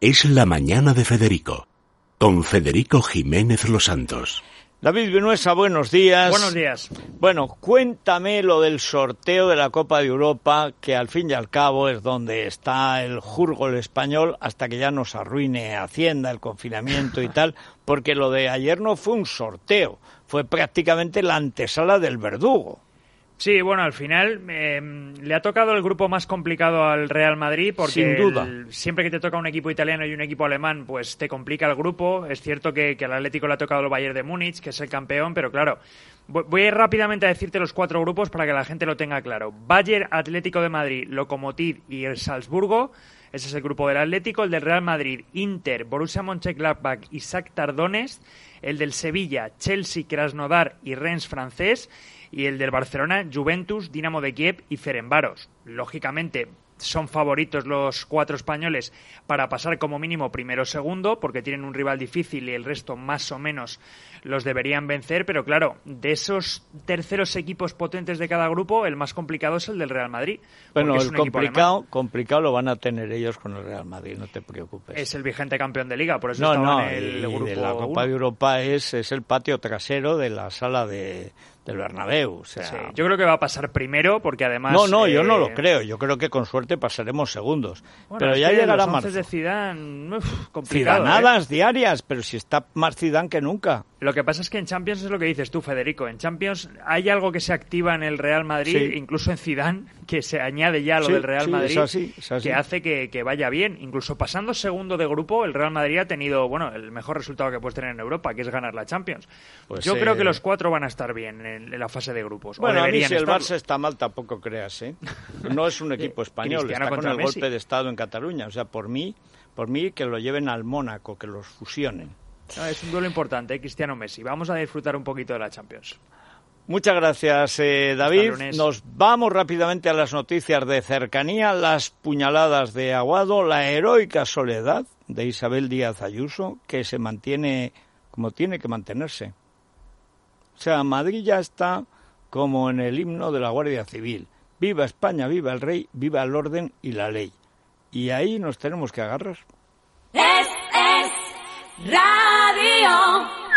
es La Mañana de Federico, con Federico Jiménez Los Santos. David Vinuesa, buenos días. Buenos días. Bueno, cuéntame lo del sorteo de la Copa de Europa, que al fin y al cabo es donde está el jurgo el español hasta que ya nos arruine Hacienda, el confinamiento y tal, porque lo de ayer no fue un sorteo, fue prácticamente la antesala del verdugo. Sí, bueno, al final eh, le ha tocado el grupo más complicado al Real Madrid porque Sin duda. el- siempre que te toca un equipo italiano y un equipo alemán, pues te complica el grupo. Es cierto que, que al Atlético le ha tocado el Bayern de Múnich, que es el campeón, pero claro, vo- voy a ir rápidamente a decirte los cuatro grupos para que la gente lo tenga claro. Bayern, Atlético de Madrid, Lokomotiv y el Salzburgo. Ese es el grupo del Atlético, el del Real Madrid, Inter, Borussia Mönchengladbach y Shakhtar Donetsk, el del Sevilla, Chelsea, Krasnodar y Rennes francés y el del Barcelona, Juventus, Dinamo de Kiev y Ferenbaros. Lógicamente, son favoritos los cuatro españoles para pasar como mínimo primero o segundo, porque tienen un rival difícil y el resto más o menos los deberían vencer, pero claro, de esos terceros equipos potentes de cada grupo, el más complicado es el del Real Madrid. Bueno, el complicado, complicado lo van a tener ellos con el Real Madrid, no te preocupes. Es el vigente campeón de liga, por eso no, en el y grupo de la Copa de Europa es, es el patio trasero de la sala de, del Bernabéu. O sea, Sí, Yo creo que va a pasar primero, porque además... no, no, yo no eh, lo creo. Yo creo que con suerte pasaremos segundos. Bueno, pero ya llegará los marzo. de Zidane, uf, ¿eh? Zidanadas diarias, pero si está más Zidane que nunca. Lo que pasa es que en Champions es lo que dices tú, Federico. En Champions hay algo que se activa en el Real Madrid, Sí. incluso en Zidane, que se añade ya a lo Sí, del Real sí, Madrid, es así, es así. que hace que, que vaya bien. Incluso pasando segundo de grupo, el Real Madrid ha tenido, bueno, el mejor resultado que puedes tener en Europa, que es ganar la Champions. Pues, Yo eh, creo que los cuatro van a estar bien en, en la fase de grupos. o Bueno, a mí deberían si el. Barça está mal tampoco creas, ¿eh? No es un equipo español, Cristiano está con el Messi. golpe de Estado en Cataluña. O sea, por mí, por mí que lo lleven al Mónaco, que los fusionen. No, es un duelo importante, ¿eh? Cristiano Messi. Vamos a disfrutar un poquito de la Champions. Muchas gracias, eh, David. Nos vamos rápidamente a las noticias de cercanía, las puñaladas de Aguado, la heroica soledad de Isabel Díaz Ayuso, que se mantiene como tiene que mantenerse. O sea, Madrid ya está como en el himno de la Guardia Civil. Viva España, viva el rey, viva el orden y la ley. Y ahí nos tenemos que agarrar. Es radio.